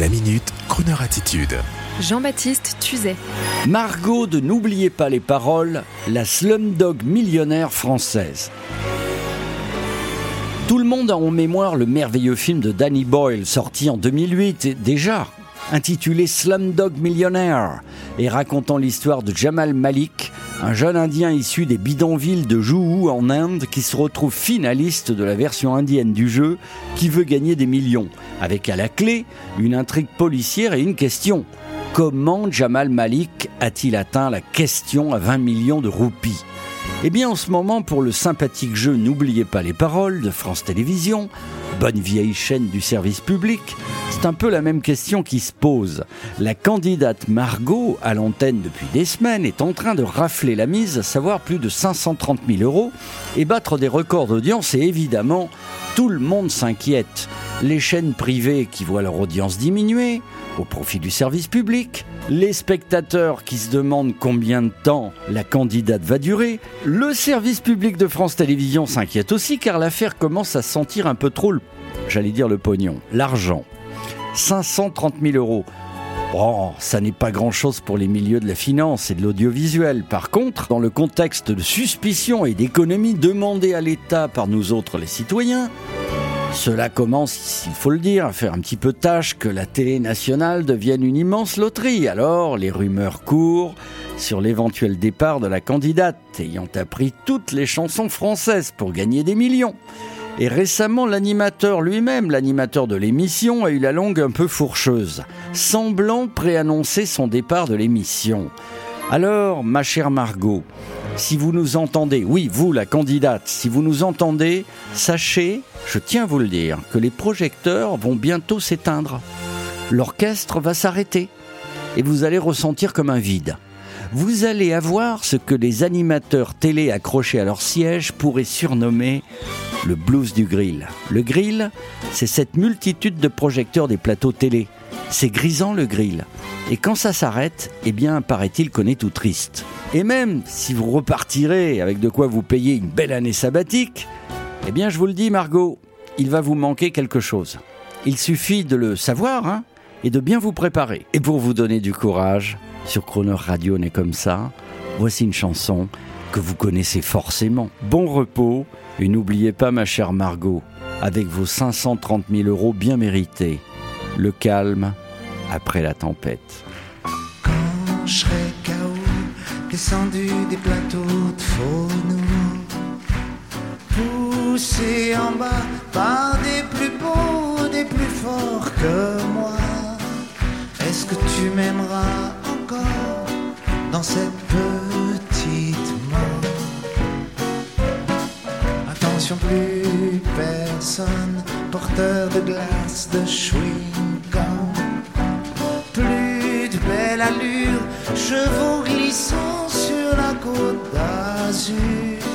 La minute, Kroneur attitude. Jean-Baptiste Tuzet. Margot de N'oubliez pas les paroles, la slumdog millionnaire française. Tout le monde a en mémoire le merveilleux film de Danny Boyle, sorti en 2008, et déjà intitulé Slumdog Millionaire, et racontant l'histoire de Jamal Malik, un jeune indien issu des bidonvilles de Juhu en Inde qui se retrouve finaliste de la version indienne du jeu qui veut gagner des millions, avec à la clé une intrigue policière et une question. Comment Jamal Malik a-t-il atteint la question à 20 millions de roupies? Eh bien en ce moment, pour le sympathique jeu N'oubliez pas les paroles de France Télévisions, bonne vieille chaîne du service public, c'est un peu la même question qui se pose. La candidate Margot, à l'antenne depuis des semaines, est en train de rafler la mise, à savoir plus de 530 000 euros, et battre des records d'audience, et évidemment, tout le monde s'inquiète. Les chaînes privées qui voient leur audience diminuer, au profit du service public, les spectateurs qui se demandent combien de temps la candidate va durer, le service public de France Télévisions s'inquiète aussi car l'affaire commence à sentir un peu trop, le, j'allais dire le pognon, l'argent. 530 000 euros. Bon, ça n'est pas grand-chose pour les milieux de la finance et de l'audiovisuel. Par contre, dans le contexte de suspicion et d'économie demandée à l'État par nous autres les citoyens, cela commence, il faut le dire, à faire un petit peu tâche que la télé nationale devienne une immense loterie. Alors, les rumeurs courent sur l'éventuel départ de la candidate, ayant appris toutes les chansons françaises pour gagner des millions. Et récemment, l'animateur lui-même, l'animateur de l'émission, a eu la langue un peu fourcheuse, semblant préannoncer son départ de l'émission. Alors, ma chère Margot, si vous nous entendez, oui, vous, la candidate, si vous nous entendez, sachez, je tiens à vous le dire, que les projecteurs vont bientôt s'éteindre. L'orchestre va s'arrêter et vous allez ressentir comme un vide. Vous allez avoir ce que les animateurs télé accrochés à leur siège pourraient surnommer le blues du grill. Le grill, c'est cette multitude de projecteurs des plateaux télé. C'est grisant le grill. Et quand ça s'arrête, eh bien, paraît-il qu'on est tout triste. Et même si vous repartirez avec de quoi vous payer une belle année sabbatique, eh bien, je vous le dis, Margot, il va vous manquer quelque chose. Il suffit de le savoir, hein, et de bien vous préparer. Et pour vous donner du courage, sur Croner Radio n'est comme ça, voici une chanson que vous connaissez forcément. Bon repos, et n'oubliez pas, ma chère Margot, avec vos 530 000 euros bien mérités, le calme après la tempête. Descendu des plateaux de Faunou, poussé en bas par des plus beaux, des plus forts que moi. Est-ce que tu m'aimeras encore dans cette petite mort? Attention, plus personne porteur de glace, de chewing gum, plus de belle allure, chevaux glissants la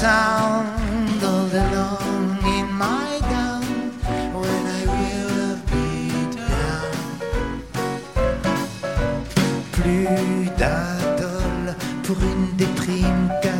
sound all along in my gown when I will be down. Plus d'adol pour une déprime qu'à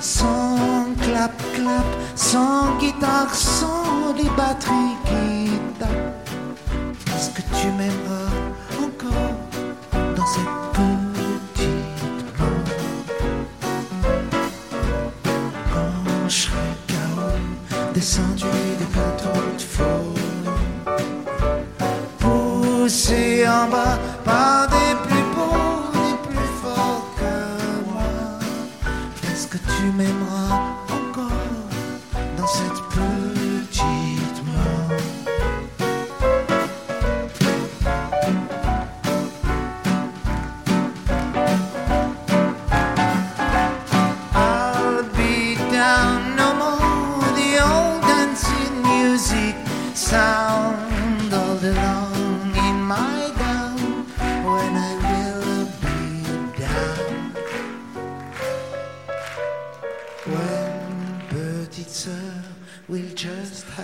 clap clap, sans guitare, sans les batteries qui tapent. Est-ce que tu m'aimeras encore dans cette petite mort Quand je serai KO, descendu des plateaux de faux, poussé en bas par forts